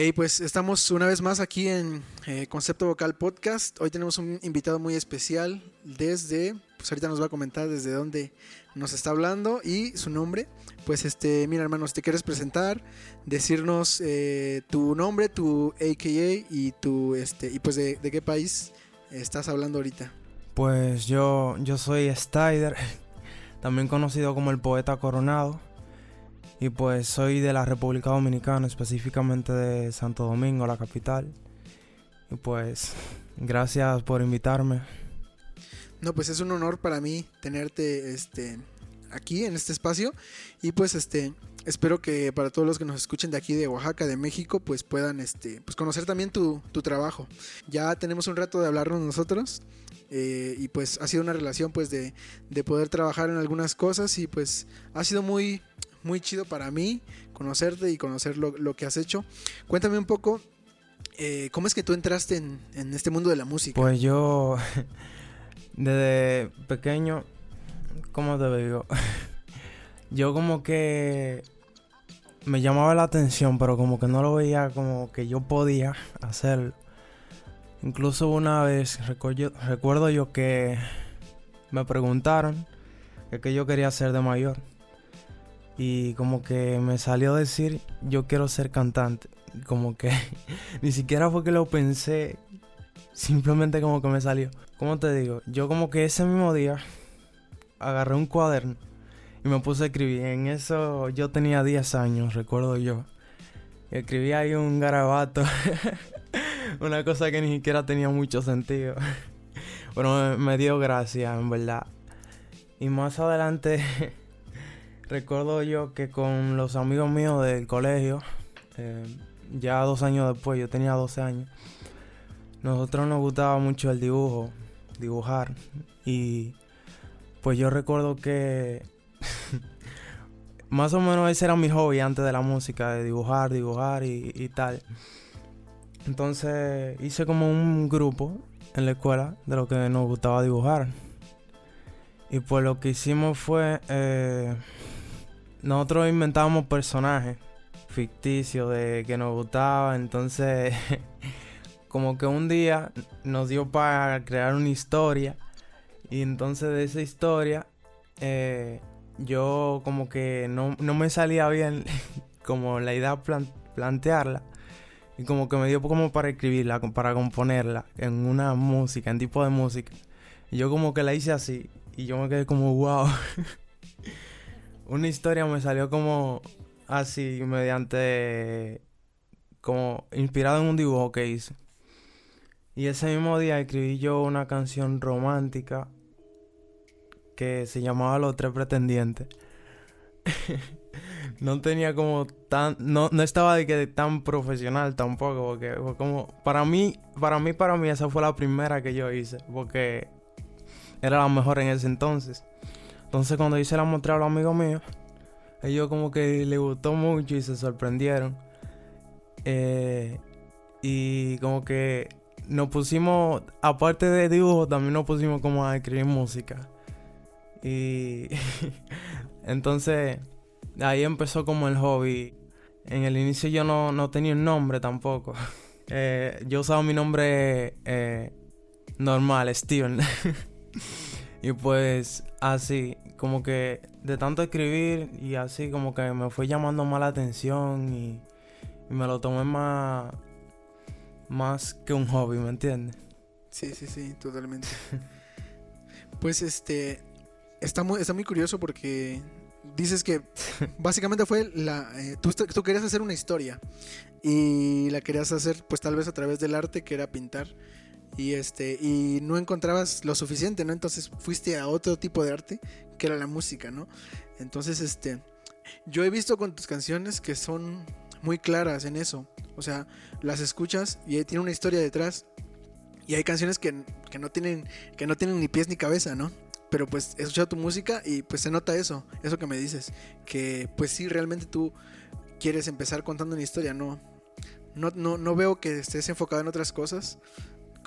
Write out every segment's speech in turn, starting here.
Hey, pues estamos una vez más aquí en eh, Concepto Vocal Podcast. Hoy tenemos un invitado muy especial desde, pues ahorita nos va a comentar desde dónde nos está hablando y su nombre. Pues este, mira hermanos, te quieres presentar, decirnos eh, tu nombre, tu AKA y tu este y pues de, qué país estás hablando ahorita. Pues yo yo soy Stider, también conocido como el poeta coronado. Y pues soy de la República Dominicana, específicamente de Santo Domingo, la capital. Y pues gracias por invitarme. No, pues es un honor para mí tenerte este aquí en este espacio y pues este espero que para todos los que nos escuchen de aquí de Oaxaca, de México, pues puedan este pues conocer también tu, tu trabajo. Ya tenemos un rato de hablarnos nosotros eh, y pues ha sido una relación pues de, de poder trabajar en algunas cosas y pues ha sido muy muy chido para mí conocerte y conocer lo, que has hecho. Cuéntame un poco, eh, ¿cómo es que tú entraste en, este mundo de la música? Pues yo, desde pequeño, ¿cómo te digo? yo como que me llamaba la atención, pero como que no lo veía como que yo podía hacerlo. Incluso una vez recuerdo, recuerdo yo que me preguntaron que yo quería hacer de mayor. Y como que me salió a decir, yo quiero ser cantante. Como que ni siquiera fue que lo pensé, simplemente como que me salió. ¿Cómo te digo? Yo como que ese mismo día agarré un cuaderno y me puse a escribir. En eso yo tenía 10 años, recuerdo yo. Escribí ahí un garabato. Una cosa que ni siquiera tenía mucho sentido. Pero me dio gracia, en verdad. Y más adelante Recuerdo yo que con los amigos míos del colegio, eh, ya dos años después, yo tenía 12 años, nosotros nos gustaba mucho el dibujo, dibujar. Y pues yo recuerdo que más o menos ese era mi hobby antes de la música, de dibujar, dibujar y, tal. Entonces hice como un grupo en la escuela de lo que nos gustaba dibujar. Y pues lo que hicimos fue eh, nosotros inventábamos personajes ficticios de que nos gustaba, entonces como que un día nos dio para crear una historia y entonces de esa historia eh, yo como que no, me salía bien como la idea plantearla y como que me dio como para escribirla, para componerla en una música, en tipo de música. Y yo como que la hice así y yo me quedé como wow. una historia me salió como así, mediante. como inspirado en un dibujo que hice. Y ese mismo día escribí yo una canción romántica que se llamaba Los Tres Pretendientes. no tenía como tan. No, no estaba de que tan profesional tampoco, porque fue como. Para mí, para mí, para mí, esa fue la primera que yo hice, porque era la mejor en ese entonces. Entonces cuando hice la mostré a los amigos míos, ellos como que les gustó mucho y se sorprendieron. Eh, y como que nos pusimos, aparte de dibujo, también nos pusimos como a escribir música. Y entonces ahí empezó como el hobby. En el inicio yo no, tenía un nombre tampoco. Eh, yo usaba mi nombre eh, normal, Steven. y pues así, como que de tanto escribir y así como que me fue llamando más la atención y, me lo tomé más, más que un hobby, ¿me entiendes? Sí, sí, sí, totalmente. pues este, está muy, está muy curioso porque dices que básicamente fue la, eh, tú, tú querías hacer una historia y la querías hacer pues tal vez a través del arte que era pintar y este y no encontrabas lo suficiente, ¿no? Entonces fuiste a otro tipo de arte que era la música, ¿no? Entonces, este yo he visto con tus canciones que son muy claras en eso. O sea, las escuchas y tiene una historia detrás. Y hay canciones que, que, no tienen que no tienen ni pies ni cabeza, ¿no? Pero pues he escuchado tu música y pues se nota eso, eso que me dices, que pues sí realmente tú quieres empezar contando una historia, no no, no, no veo que estés enfocado en otras cosas,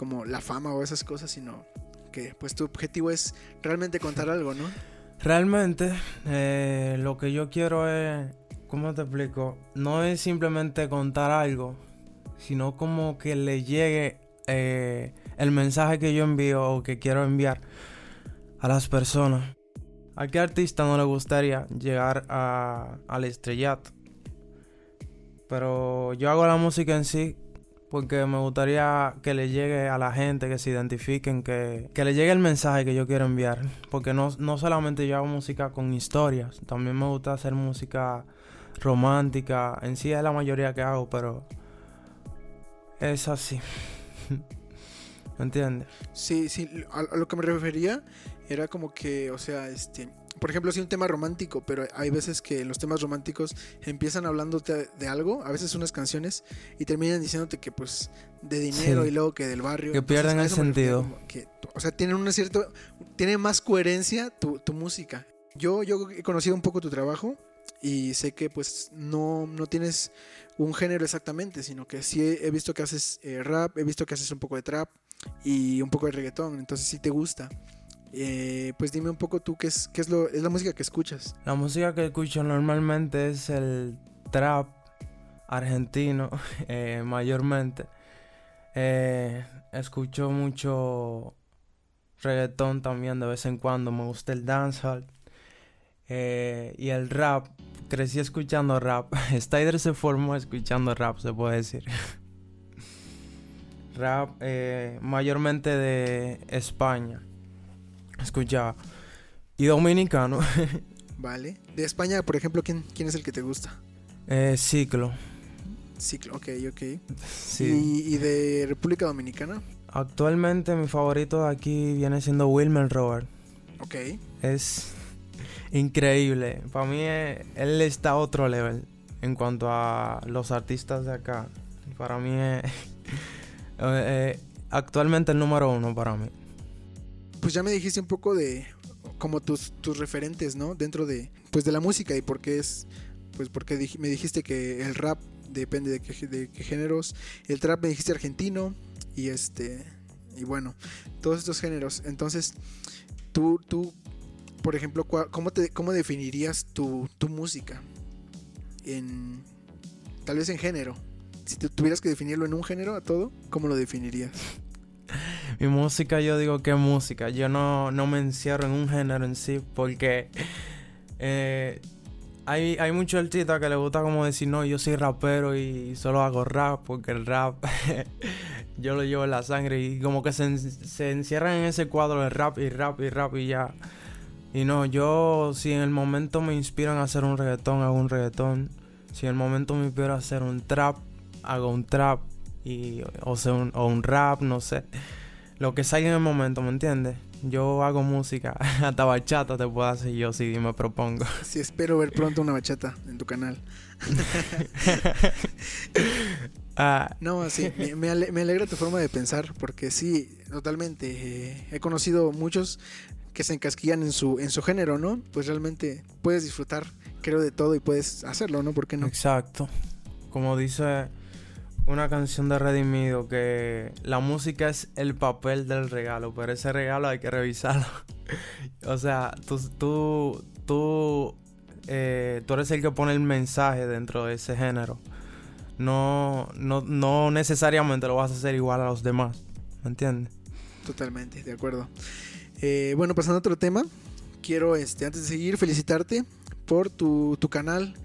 como la fama o esas cosas, sino que pues tu objetivo es realmente contar algo, ¿no? Realmente eh, lo que yo quiero es, ¿cómo te explico? No es simplemente contar algo, sino como que le llegue eh, el mensaje que yo envío o que quiero enviar a las personas. ¿A qué artista no le gustaría llegar a, al estrellato? Pero yo hago la música en sí porque me gustaría que le llegue a la gente, que se identifiquen, que, que le llegue el mensaje que yo quiero enviar. Porque no, no solamente yo hago música con historias, también me gusta hacer música romántica. En sí es la mayoría que hago, pero es así. ¿Me entiendes? Sí, sí, a, lo que me refería era como que, o sea, este, por ejemplo, sí un tema romántico, pero hay veces que los temas románticos empiezan hablándote de algo, a veces unas canciones, y terminan diciéndote que pues de dinero y luego que del barrio. Que pierden el sentido. Que, o sea, tienen una cierta, tiene más coherencia tu, tu música. Yo, yo he conocido un poco tu trabajo y sé que pues no, no tienes un género exactamente, sino que sí he, visto que haces eh, rap, he visto que haces un poco de trap y un poco de reggaetón, entonces sí te gusta. Eh, pues dime un poco tú qué es, qué es, lo, es la música que escuchas. La música que escucho normalmente es el trap argentino, eh, mayormente. escucho mucho reggaetón también de vez en cuando, me gusta el dancehall. y el rap, crecí escuchando rap. Styder se formó escuchando rap, se puede decir. rap eh, mayormente de España. Escuchaba. Y dominicano. vale. De España, por ejemplo, ¿quién, quién es el que te gusta? Eh, Ciclo. Ciclo, ok, ok. Sí. ¿Y, de República Dominicana? Actualmente mi favorito de aquí viene siendo Wilmer Robert. Ok. Es increíble. Para mí eh, él está a otro level en cuanto a los artistas de acá. Para mí es eh, actualmente el número uno para mí. Pues ya me dijiste un poco de como tus, tus referentes, ¿no? Dentro de pues de la música y por qué es pues porque me dijiste que el rap depende de qué, de qué géneros, el trap me dijiste argentino y este y bueno, todos estos géneros. Entonces, tú tú por ejemplo, ¿cómo, te, cómo definirías tu, música? En, tal vez en género. Si tuvieras que definirlo en un género a todo, ¿cómo lo definirías? Mi música, yo digo que música. Yo no, me encierro en un género en sí porque eh, hay, hay muchos artistas que les gusta como decir, no, yo soy rapero y solo hago rap porque el rap yo lo llevo en la sangre y como que se, se encierran en ese cuadro de rap y rap y rap y ya. Y no, yo si en el momento me inspiran a hacer un reggaetón, hago un reggaetón. Si en el momento me inspiran a hacer un trap, hago un trap. Y, o, sea, un, o un rap, no sé. Lo que salga en el momento, ¿me entiendes? Yo hago música, hasta bachata te puedo hacer yo si me propongo. Sí, espero ver pronto una bachata en tu canal. Ah. No, sí, me, alegra tu forma de pensar, porque sí, totalmente. Eh, he conocido muchos que se encasquillan en su, en su género, ¿no? Pues realmente puedes disfrutar, creo, de todo y puedes hacerlo, ¿no? ¿Por qué no? Exacto. Como dice una canción de Redimido, que la música es el papel del regalo, pero ese regalo hay que revisarlo. o sea, tú, tú, tú, eh, tú eres el que pone el mensaje dentro de ese género. No, no, no necesariamente lo vas a hacer igual a los demás, ¿me entiendes? Totalmente, de acuerdo. Eh, bueno, pasando a otro tema, quiero este, antes de seguir felicitarte por tu, canal.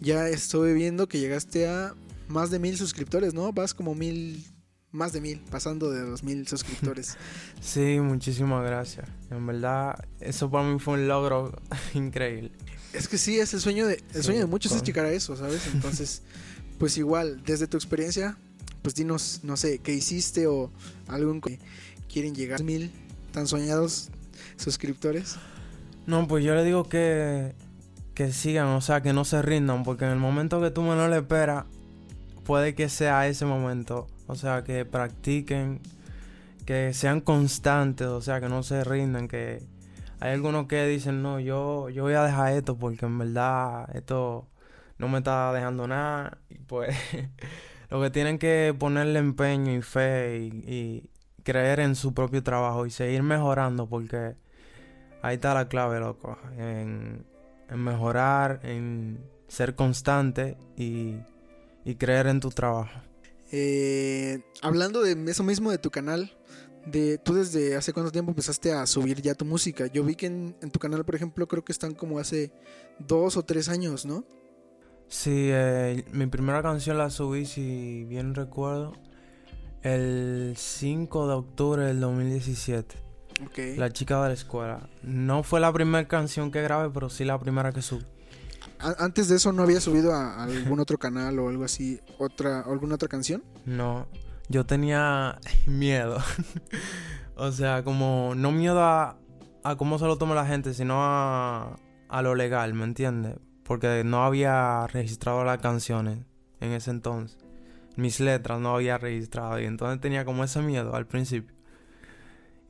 Ya estoy viendo que llegaste a más de mil suscriptores, ¿no? Vas como mil, más de mil, pasando de los mil suscriptores. Sí, muchísimas gracias. En verdad, eso para mí fue un logro increíble. Es que sí, es el sueño de, el sueño de muchos es llegar a eso, ¿sabes? Entonces, pues igual, desde tu experiencia, pues dinos, no sé, qué hiciste o algo en que quieren llegar a mil tan soñados suscriptores? No, pues yo le digo que, que sigan, o sea, que no se rindan, porque en el momento que tú menos le esperas, puede que sea ese momento. O sea, que practiquen, que sean constantes, o sea, que no se rindan, que hay algunos que dicen, no, yo, yo voy a dejar esto porque en verdad esto no me está dejando nada. Y pues lo que tienen que ponerle empeño y fe y, creer en su propio trabajo y seguir mejorando porque ahí está la clave, loco. En, mejorar, en ser constante y, creer en tu trabajo. Eh, hablando de eso mismo de tu canal, de tú desde hace cuánto tiempo empezaste a subir ya tu música. Yo vi que en, tu canal, por ejemplo, creo que están como hace dos o tres años, ¿no? Sí, eh, mi primera canción la subí, si bien recuerdo, el 5 de octubre del 2017. Okay. La chica de la escuela. No fue la primera canción que grabé, pero sí la primera que subí. Antes de eso no había subido a algún otro canal o algo así, otra, alguna otra canción. No, yo tenía miedo. o sea, como no miedo a, a cómo se lo toma la gente, sino a, a lo legal, ¿me entiendes? Porque no había registrado las canciones en ese entonces. Mis letras no había registrado y entonces tenía como ese miedo al principio.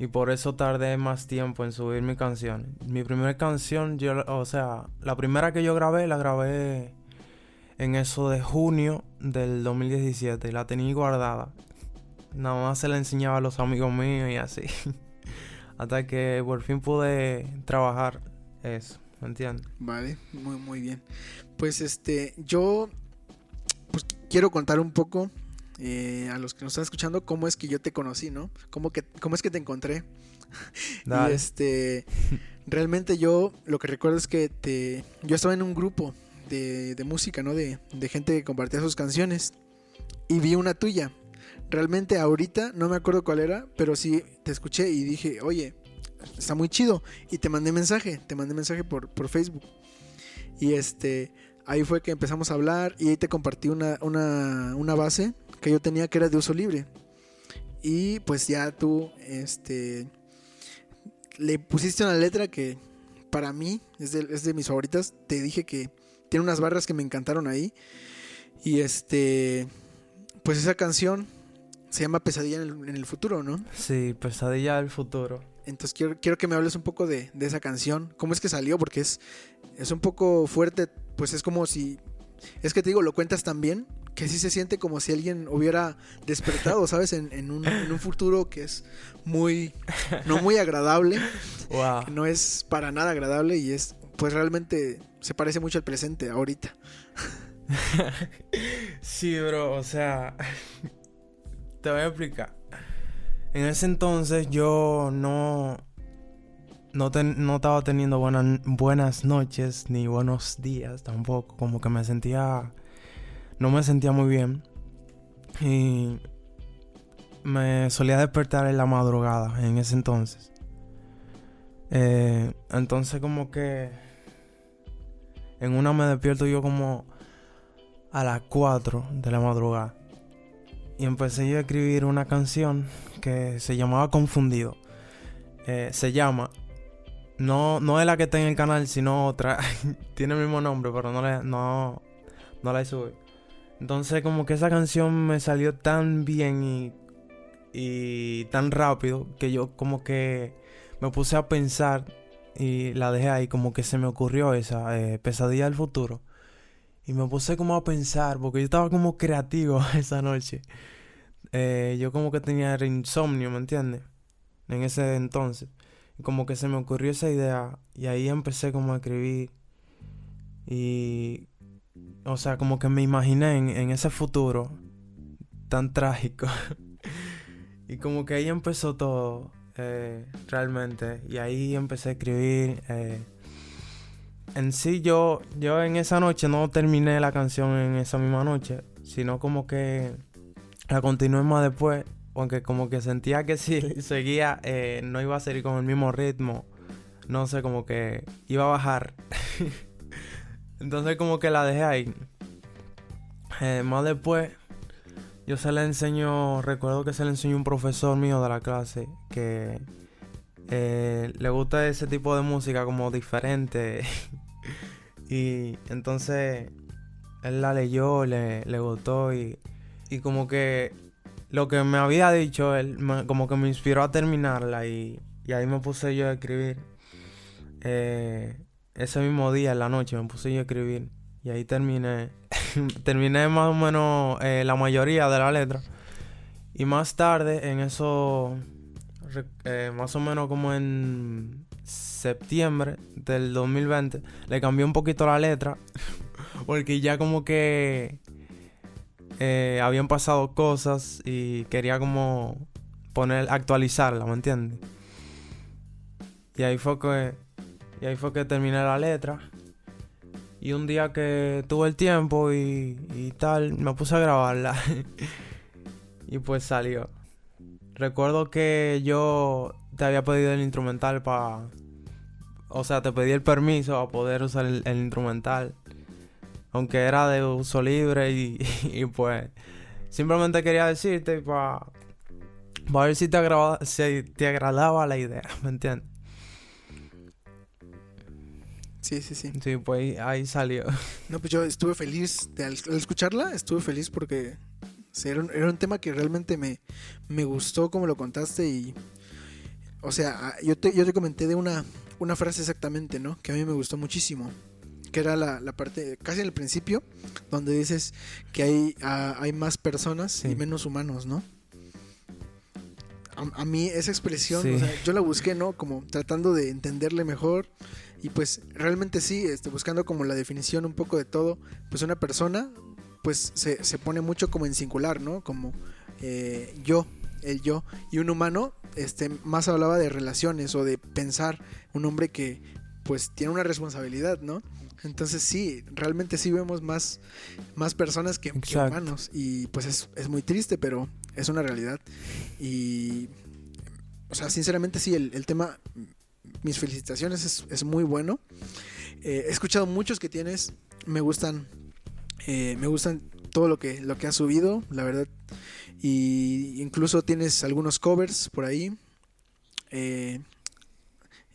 Y por eso tardé más tiempo en subir mi canción. Mi primera canción, yo, o sea, la primera que yo grabé, la grabé en eso de junio del 2017 y la tenía guardada. Nada más se la enseñaba a los amigos míos y así. Hasta que por fin pude trabajar eso, ¿me entiendes? Vale, muy, muy bien. Pues este, yo pues, quiero contar un poco eh, a los que nos están escuchando cómo es que yo te conocí, ¿no? Cómo, que, cómo es que te encontré. y este, realmente yo lo que recuerdo es que te, yo estaba en un grupo de, de música, ¿no? De, de gente que compartía sus canciones y vi una tuya. Realmente ahorita no me acuerdo cuál era, pero sí te escuché y dije, oye, está muy chido. Y te mandé mensaje, te mandé mensaje por, por Facebook. Y este, ahí fue que empezamos a hablar y ahí te compartí una, una, una base que yo tenía que era de uso libre. Y pues ya tú, este, le pusiste una letra que para mí es de, es de mis favoritas. Te dije que tiene unas barras que me encantaron ahí. Y este, pues esa canción se llama Pesadilla en el, futuro, ¿no? Sí, Pesadilla del futuro. Entonces quiero, quiero que me hables un poco de, de, esa canción. ¿Cómo es que salió? Porque es, es un poco fuerte. Pues es como si... Es que te digo, lo cuentas tan bien que sí se siente como si alguien hubiera despertado, ¿sabes? En, un, futuro que es muy, no muy agradable, wow. no es para nada agradable y es, pues realmente se parece mucho al presente ahorita. sí, bro, o sea, te voy a explicar. En ese entonces yo no, no, no estaba teniendo buenas, buenas noches ni buenos días tampoco, como que me sentía no me sentía muy bien. Y me solía despertar en la madrugada en ese entonces. Eh, entonces como que en una me despierto yo como a las 4 de la madrugada. Y empecé yo a escribir una canción que se llamaba Confundido. Eh, se llama. No, no es la que está en el canal, sino otra. Tiene el mismo nombre, pero no, le, no, no la he subido. Entonces como que esa canción me salió tan bien y, y tan rápido que yo como que me puse a pensar y la dejé ahí como que se me ocurrió esa eh, pesadilla del futuro. Y me puse como a pensar, porque yo estaba como creativo esa noche. Eh, yo como que tenía insomnio, ¿me entiendes? En ese entonces. Como que se me ocurrió esa idea. Y ahí empecé como a escribir. Y o sea, como que me imaginé en, ese futuro tan trágico. y como que ahí empezó todo, eh, realmente. Y ahí empecé a escribir. Eh. En sí, yo, yo en esa noche no terminé la canción en esa misma noche, sino como que la continué más después. Aunque como que sentía que si seguía, eh, no iba a seguir con el mismo ritmo. No sé, como que iba a bajar. Entonces como que la dejé ahí. Eh, más después, yo se le enseño, recuerdo que se le enseñó un profesor mío de la clase que eh, le gusta ese tipo de música como diferente. y entonces él la leyó, le, le gustó y, y, como que lo que me había dicho él como que me inspiró a terminarla y, y ahí me puse yo a escribir. Eh, ese mismo día, en la noche, me puse yo a escribir. Y ahí terminé. terminé más o menos eh, la mayoría de la letra. Y más tarde, en eso, eh, más o menos como en septiembre del 2020, le cambié un poquito la letra. porque ya como que eh, habían pasado cosas y quería como poner, actualizarla, ¿me entiendes? Y ahí fue que, y ahí fue que terminé la letra. Y un día que tuve el tiempo y, y tal, me puse a grabarla. y pues salió. Recuerdo que yo te había pedido el instrumental para... O sea, te pedí el permiso a poder usar el, instrumental. Aunque era de uso libre y, y pues... Simplemente quería decirte para... Para ver si te, si te agradaba la idea, ¿me entiendes? Sí, sí, sí. Sí, pues ahí salió. No, pues yo estuve feliz de, al, escucharla, estuve feliz porque era, un, tema que realmente me, me gustó como lo contaste y... O sea, yo te, yo te comenté de una, una frase exactamente, ¿no? Que a mí me gustó muchísimo. Que era la, la parte, casi en el principio, donde dices que hay, hay más personas y menos humanos, ¿no? A, mí esa expresión, o sea, yo la busqué, ¿no? Como tratando de entenderle mejor y pues realmente sí, este, buscando como la definición un poco de todo, pues una persona pues se, se pone mucho como en singular, ¿no? Como eh, yo, el yo. Y un humano este, más hablaba de relaciones o de pensar, un hombre que pues tiene una responsabilidad, ¿no? Entonces sí, realmente sí vemos más, más personas que, humanos. Y pues es, es, muy triste, pero es una realidad. Y, o sea, sinceramente sí, el, el tema mis felicitaciones, es, muy bueno. Eh, he escuchado muchos que tienes, me gustan, eh, me gustan todo lo que, lo que has subido, la verdad. Y incluso tienes algunos covers por ahí. Eh,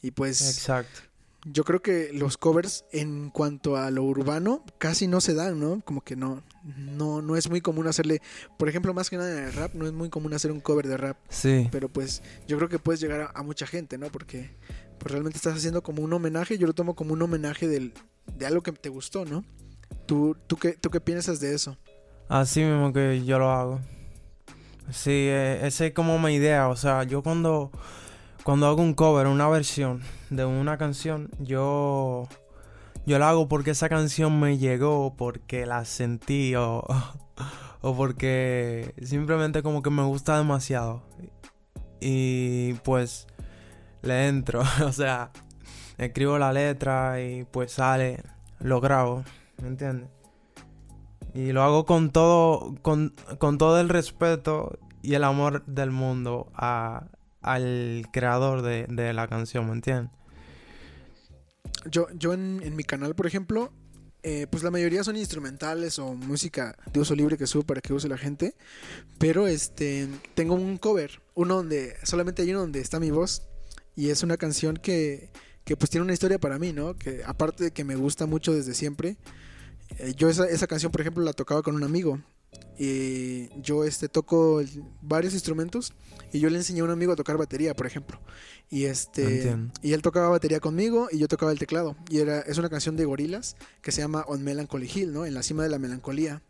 y pues... Exacto yo creo que los covers en cuanto a lo urbano casi no se dan, ¿no? Como que no, no, no es muy común hacerle, por ejemplo, más que nada en el rap, no es muy común hacer un cover de rap. Sí. Pero pues yo creo que puedes llegar a, mucha gente, ¿no? Porque pues realmente estás haciendo como un homenaje, yo lo tomo como un homenaje del, de algo que te gustó, ¿no? ¿Tú, tú, qué, ¿Tú qué piensas de eso? Así mismo que yo lo hago. Sí, eh, esa es como mi idea, o sea, yo cuando cuando hago un cover, una versión de una canción, yo yo la hago porque esa canción me llegó, porque la sentí o, o porque simplemente como que me gusta demasiado. Y pues le entro, o sea, escribo la letra y pues sale, lo grabo, ¿me entiendes? Y lo hago con todo, con, con todo el respeto y el amor del mundo a, al creador de, la canción, ¿me entiendes? Yo, yo en, mi canal, por ejemplo, eh, pues la mayoría son instrumentales o música de uso libre que subo para que use la gente. Pero este tengo un cover, uno donde solamente hay uno donde está mi voz. Y es una canción que, que pues tiene una historia para mí, ¿no? Que aparte de que me gusta mucho desde siempre. Eh, yo esa, esa canción, por ejemplo, la tocaba con un amigo. Y yo este toco varios instrumentos y yo le enseñé a un amigo a tocar batería, por ejemplo. Y este y él tocaba batería conmigo y yo tocaba el teclado. Y era es una canción de gorilas que se llama On Melancholy Hill, ¿no? En la cima de la melancolía.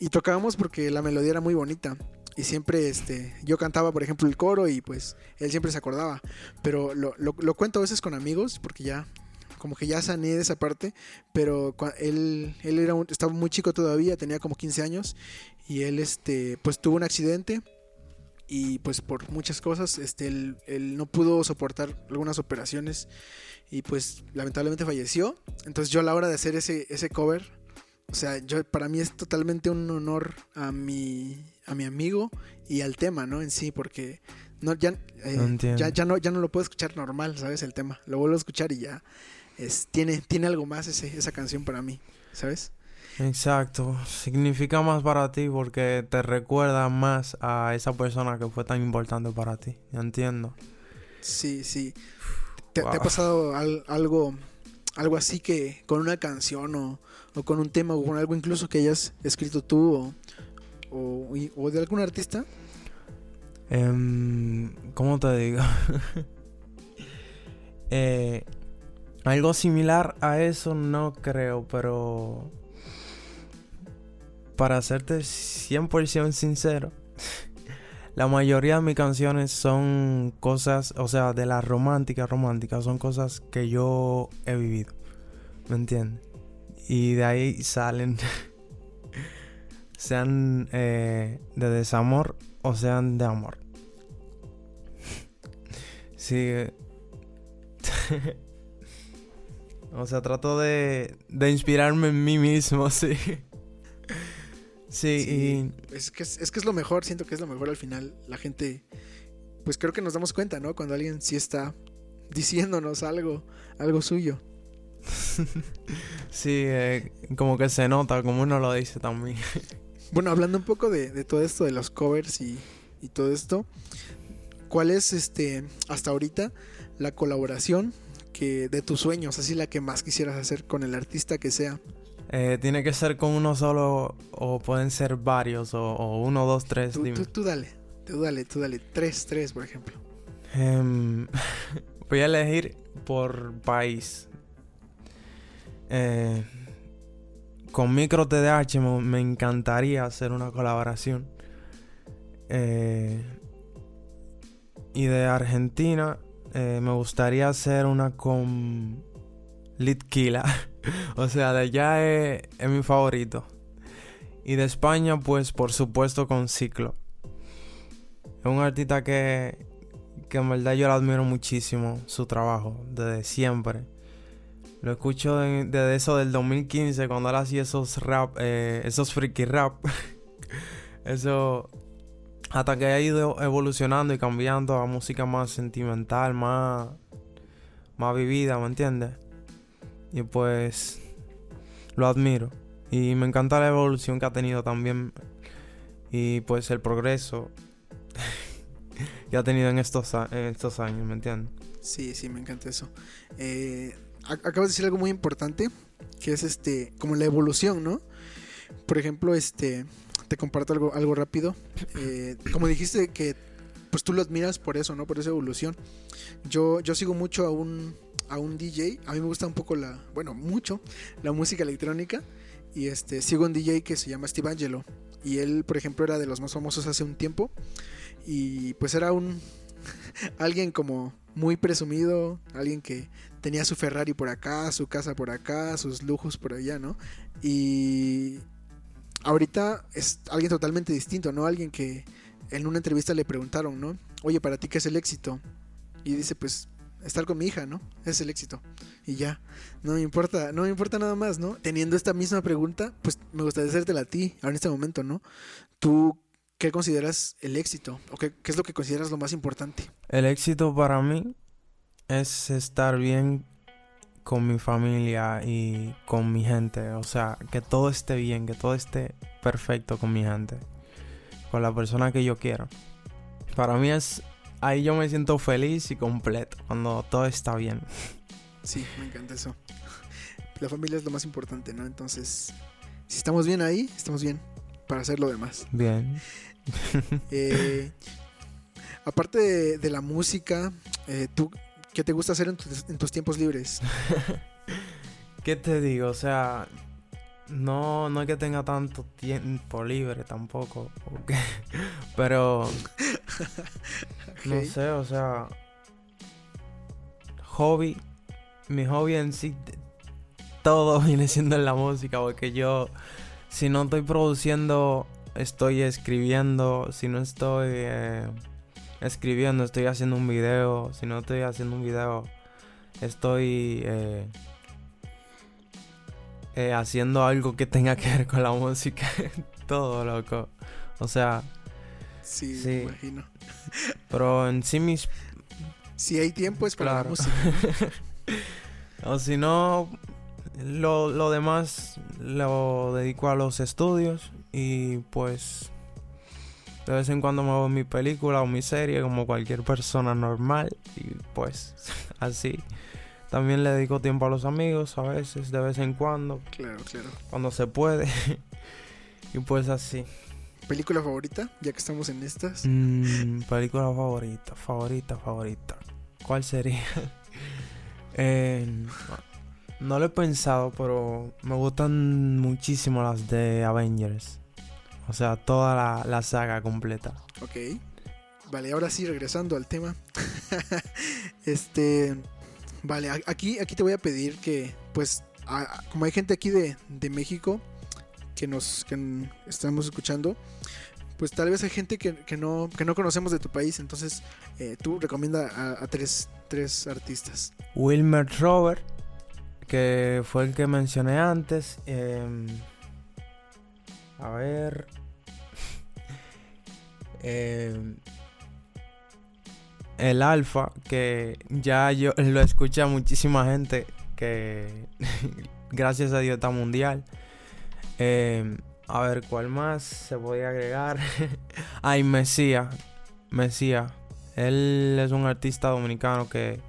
Y tocábamos porque la melodía era muy bonita. Y siempre este, yo cantaba, por ejemplo, el coro y pues él siempre se acordaba. Pero lo, lo, lo cuento a veces con amigos porque ya como que ya sané de esa parte, pero él, él era estaba muy chico todavía, tenía como 15 años y él este, pues tuvo un accidente y pues por muchas cosas este, él, no pudo soportar algunas operaciones y pues lamentablemente falleció. Entonces yo a la hora de hacer ese, ese cover, o sea, yo, para mí es totalmente un honor a mi, a mi amigo y al tema, ¿no? En sí, porque no, ya, eh, ya, ya, no, ya no lo puedo escuchar normal, ¿sabes? El tema. Lo vuelvo a escuchar y ya tiene, tiene algo más ese, esa canción para mí, ¿sabes? Exacto, significa más para ti porque te recuerda más a esa persona que fue tan importante para ti, entiendo. Sí, sí. ¿Te, ha pasado algo, algo así que con una canción o, con un tema o con algo incluso que hayas escrito tú o, o, de algún artista? Em, ¿Cómo te digo? eh, algo similar a eso no creo, pero para serte 100% sincero, la mayoría de mis canciones son cosas, o sea, de las románticas, románticas, son cosas que yo he vivido. ¿Me entiendes? Y de ahí salen sean eh, de desamor o sean de amor. sí. O sea, trato de, de inspirarme en mí mismo, sí. Sí, y... Es que es, que es lo mejor, siento que es lo mejor al final. La gente, pues creo que nos damos cuenta, ¿no? Cuando alguien sí está diciéndonos algo, algo suyo. sí, eh, como que se nota, como uno lo dice también. bueno, hablando un poco de, todo esto de los covers y, y, todo esto, ¿cuál es este hasta ahorita la colaboración que de tus sueños, así la que más quisieras hacer con el artista que sea? Eh, ¿Tiene que ser con uno solo o pueden ser varios o, uno, dos, tres? Tú, tú, dale, tú dale, tú dale. Tres, tres, por ejemplo. Em, voy a elegir por país. Eh, con Micro TDH me, encantaría hacer una colaboración. Eh, y de Argentina me gustaría hacer una con Litkila. o sea, de allá es, mi favorito. Y de España, pues por supuesto con Ciclo. Es un artista que, que en verdad yo lo admiro muchísimo, su trabajo, desde siempre. Lo escucho desde eso del 2015, cuando él hacía esos rap, eh, esos freaky rap. eso, hasta que ha ido evolucionando y cambiando a música más sentimental, más, más vivida, ¿me entiendes? Y pues lo admiro. Y me encanta la evolución que ha tenido también. Y pues el progreso que ha tenido en estos, en estos años, ¿me entiendes? Sí, sí, me encanta eso. Eh, acabas de decir algo muy importante, que es este, como la evolución, ¿no? Por ejemplo, este, te comparto algo, algo rápido. Eh, como dijiste que pues tú lo admiras por eso, ¿no? Por esa evolución. Yo, yo sigo mucho a un, a un DJ. A mí me gusta un poco la, bueno, mucho la música electrónica. Y este, sigo un DJ que se llama Steve Angelo. Y él, por ejemplo, era de los más famosos hace un tiempo. Y pues era un, alguien como muy presumido, alguien que tenía su Ferrari por acá, su casa por acá, sus lujos por allá, ¿no? Y ahorita es alguien totalmente distinto, ¿no? Alguien que en una entrevista le preguntaron, ¿no? Oye, ¿para ti qué es el éxito? Y dice, pues estar con mi hija, ¿no? Es el éxito. Y ya, no me importa, no me importa nada más, ¿no? Teniendo esta misma pregunta, pues me gustaría hacértela a ti, ahora en este momento, ¿no? ¿Tú qué consideras el éxito? ¿O qué, qué es lo que consideras lo más importante? El éxito para mí es estar bien con mi familia y con mi gente. O sea, que todo esté bien, que todo esté perfecto con mi gente. Con la persona que yo quiero. Para mí es ahí yo me siento feliz y completo cuando todo está bien. Sí, me encanta eso. La familia es lo más importante, ¿no? Entonces, si estamos bien ahí, estamos bien para hacer lo demás. Bien. Eh, aparte de, la música, eh, ¿tú qué te gusta hacer en, en tus tiempos libres? ¿Qué te digo? O sea, no, no es que tenga tanto tiempo libre tampoco. Pero. No sé, o sea. Hobby. Mi hobby en sí. Todo viene siendo en la música. Porque yo. Si no estoy produciendo. Estoy escribiendo. Si no estoy. Eh, escribiendo. Estoy haciendo un video. Si no estoy haciendo un video. Estoy. Eh, eh, haciendo algo que tenga que ver con la música. Todo, loco. O sea. Sí, me imagino. Pero en sí mis. Si hay tiempo es para la música. o si no. Lo, lo demás lo dedico a los estudios. Y pues. De vez en cuando me hago mi película o mi serie como cualquier persona normal. Y pues así. También le dedico tiempo a los amigos, a veces, de vez en cuando. Claro, claro. Cuando se puede. y pues así. ¿Película favorita? Ya que estamos en estas. Mm, película favorita, favorita, favorita. ¿Cuál sería? Eh, no lo he pensado, pero me gustan muchísimo las de Avengers. O sea, toda la, la saga completa. Ok. Vale, ahora sí, regresando al tema. este. Vale, aquí, aquí te voy a pedir que, pues, como hay gente aquí de, México que nos que estamos escuchando, pues tal vez hay gente que, que no, que no conocemos de tu país, entonces eh, tú recomienda a, a tres, tres artistas. Wilmer Robert, que fue el que mencioné antes. em, a ver. Em, el Alfa, que ya yo lo escucha muchísima gente, que gracias a Dios está mundial. Em, a ver, ¿cuál más se podía agregar? Ay, Mesía. Mesía. Él es un artista dominicano que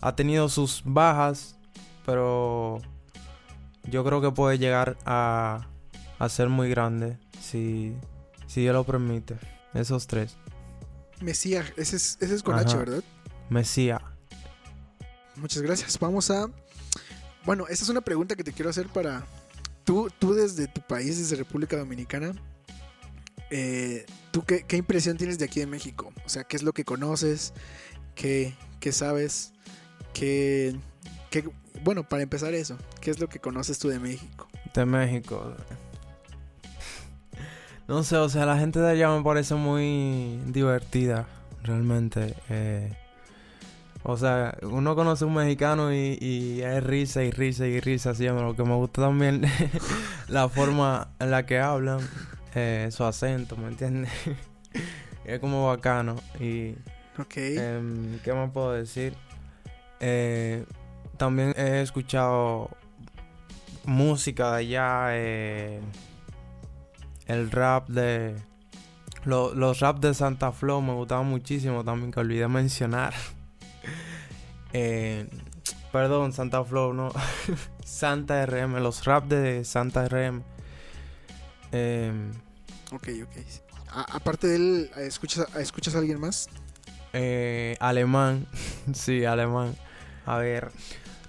ha tenido sus bajas, pero yo creo que puede llegar a, a ser muy grande si, si Dios lo permite. Esos tres. Mesías, ese es, ese es con Ajá. H, ¿verdad? Mesía. Muchas gracias. Vamos a... Bueno, esta es una pregunta que te quiero hacer para... Tú, tú desde tu país, desde República Dominicana, eh, ¿tú qué, qué impresión tienes de aquí de México? O sea, ¿qué es lo que conoces? ¿Qué, qué sabes? ¿Qué, qué- Bueno, para empezar eso, ¿qué es lo que conoces tú de México? De México. No sé, o sea, la gente de allá me parece muy divertida, realmente. eh. o sea, uno conoce un mexicano y, y es risa y risa y risa siempre. Lo que me gusta también la forma en la que hablan, eh, su acento, ¿me entiendes? es como bacano. Y, Ok. em, ¿qué más puedo decir? Eh, también he escuchado música de allá, eh, el rap de... lo- los rap de Santa Flow me gustaban muchísimo también, que olvidé mencionar. Eh, perdón, Santa Flow, no. Santa RM, los rap de Santa RM. Em, Ok, ok. A- aparte de él, ¿escuchas, ¿escuchas a alguien más? Eh, alemán. sí, alemán. A ver.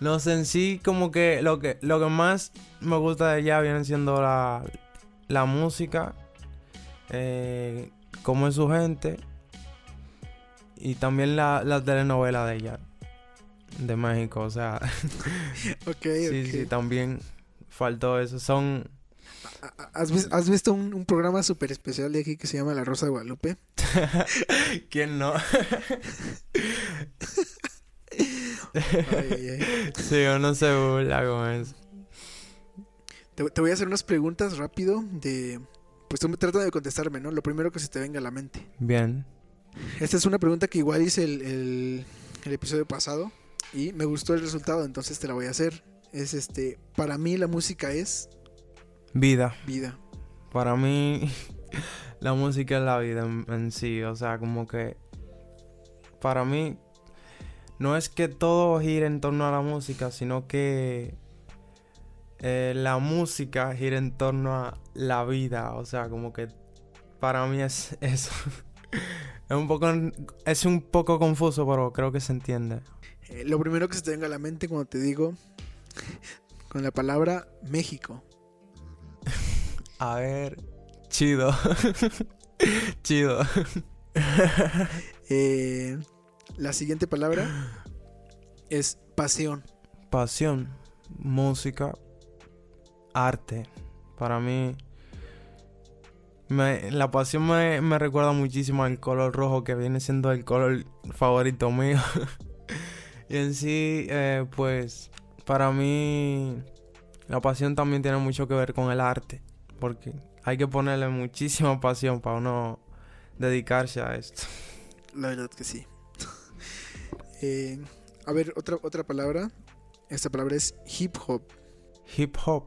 No sé, en sí como que lo que lo que más me gusta de allá viene siendo la, la música. Eh, cómo es su gente. Y también la, la telenovela de ella. De México. O sea, sí, sí, también faltó eso. Son... ¿Ha- ¿Has, has visto un, un programa súper especial de aquí que se llama La Rosa de Guadalupe? ¿Quién no? Ay, ay, ay. sí, uno se burla con eso. Te, te voy a hacer unas preguntas rápido de... Pues tú me trata de contestarme, ¿no? Lo primero que se te venga a la mente. Bien. Esta es una pregunta que igual hice el, el- el episodio pasado y me gustó el resultado, entonces te la voy a hacer. Es este, para mí la música es Vida. vida. Para mí, la música es la vida en, en sí. O sea, como que. Para mí, no es que todo gire en torno a la música, sino que. Eh, la música gira en torno a la vida. O sea, como que. Para mí es eso. es un poco. Es un poco confuso, pero creo que se entiende. Eh, lo primero que se te venga a la mente cuando te digo con la palabra México. A ver. Chido. Chido. Eh, la siguiente palabra es pasión. pasión, música, arte. Para mí, me- la pasión me, me recuerda muchísimo al color rojo que viene siendo el color favorito mío. y en sí, eh, pues, para mí, la pasión también tiene mucho que ver con el arte. Porque hay que ponerle muchísima pasión para uno dedicarse a esto. La verdad que sí. Eh, a ver, otra, otra palabra. Esta palabra es hip hop. Hip hop.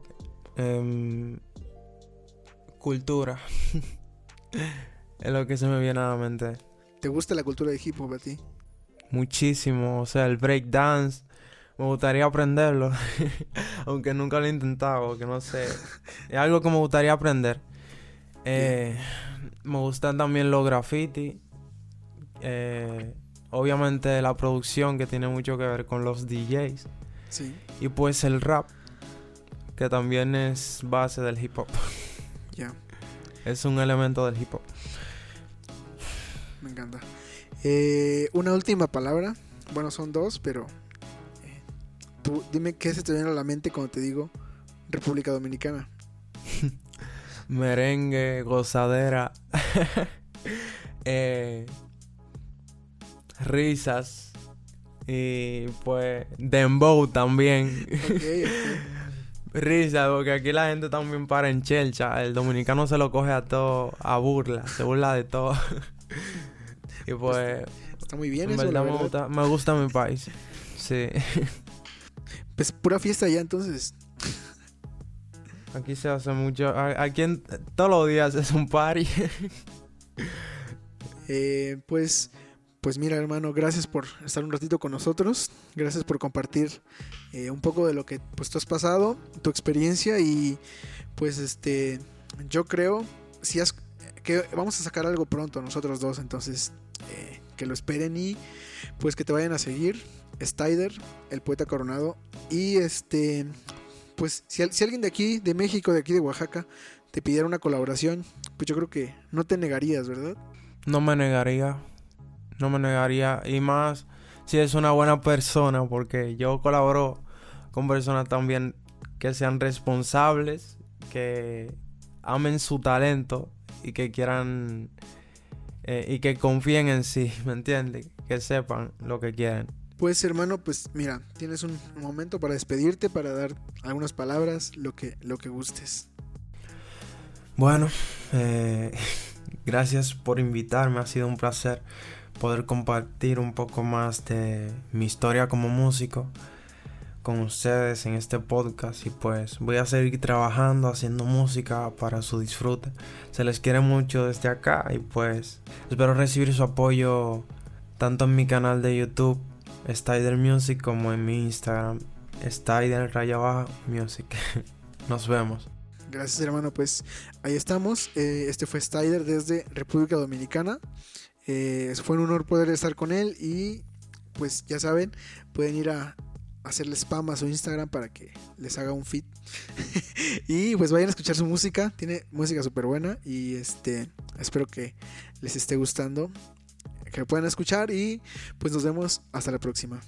Em, cultura. es lo que se me viene a la mente. ¿Te gusta la cultura de hip hop a ti? Muchísimo. O sea, el break dance. Me gustaría aprenderlo. Aunque nunca lo he intentado. Que no sé. Es algo que me gustaría aprender. Eh, me gustan también los graffiti. Eh, obviamente la producción que tiene mucho que ver con los DJs. Sí, Y pues el rap. Que también es base del hip hop. ya, Es un elemento del hip hop. me encanta. Eh, una última palabra. Bueno, son dos, pero eh, tú dime qué se te viene a la mente cuando te digo República Dominicana. merengue, gozadera, eh, risas y pues dembow también. Risa, porque aquí la gente también para en chelcha. El dominicano se lo coge a todo, a burla, se burla de todo. y pues. Está muy bien eso, verdad, Me, gusta, me gusta mi país. Sí. Pues pura fiesta ya entonces. Aquí se hace mucho. Aquí en, todos los días es un party. eh, pues pues mira, hermano, gracias por estar un ratito con nosotros. Gracias por compartir eh, un poco de lo que pues tú has pasado, tu experiencia y pues este, yo creo si has, que vamos a sacar algo pronto nosotros dos, entonces eh, que lo esperen y pues que te vayan a seguir. Stider, el poeta coronado y este, pues si, si alguien de aquí, de México, de aquí de Oaxaca, te pidiera una colaboración, pues yo creo que no te negarías, ¿verdad? No me negaría no me negaría. Y más si es una buena persona, porque yo colaboro con personas también que sean responsables, que amen su talento y que quieran eh, y que confíen en sí, ¿me entiendes? Que sepan lo que quieren. Pues hermano, pues mira, tienes un momento para despedirte, para dar algunas palabras, lo que, lo que gustes. Bueno, eh, gracias por invitarme, ha sido un placer poder compartir un poco más de mi historia como músico con ustedes en este podcast y pues voy a seguir trabajando haciendo música para su disfrute. Se les quiere mucho desde acá y pues espero recibir su apoyo tanto en mi canal de YouTube Stider Music como en mi Instagram Stider Music. Nos vemos. Gracias hermano, pues ahí estamos. Eh, este fue Stider desde República Dominicana. Eh, fue un honor poder estar con él y pues ya saben, pueden ir a hacerle spam a su Instagram para que les haga un feed. y pues vayan a escuchar su música, tiene música súper buena y este espero que les esté gustando, que puedan escuchar y pues nos vemos hasta la próxima.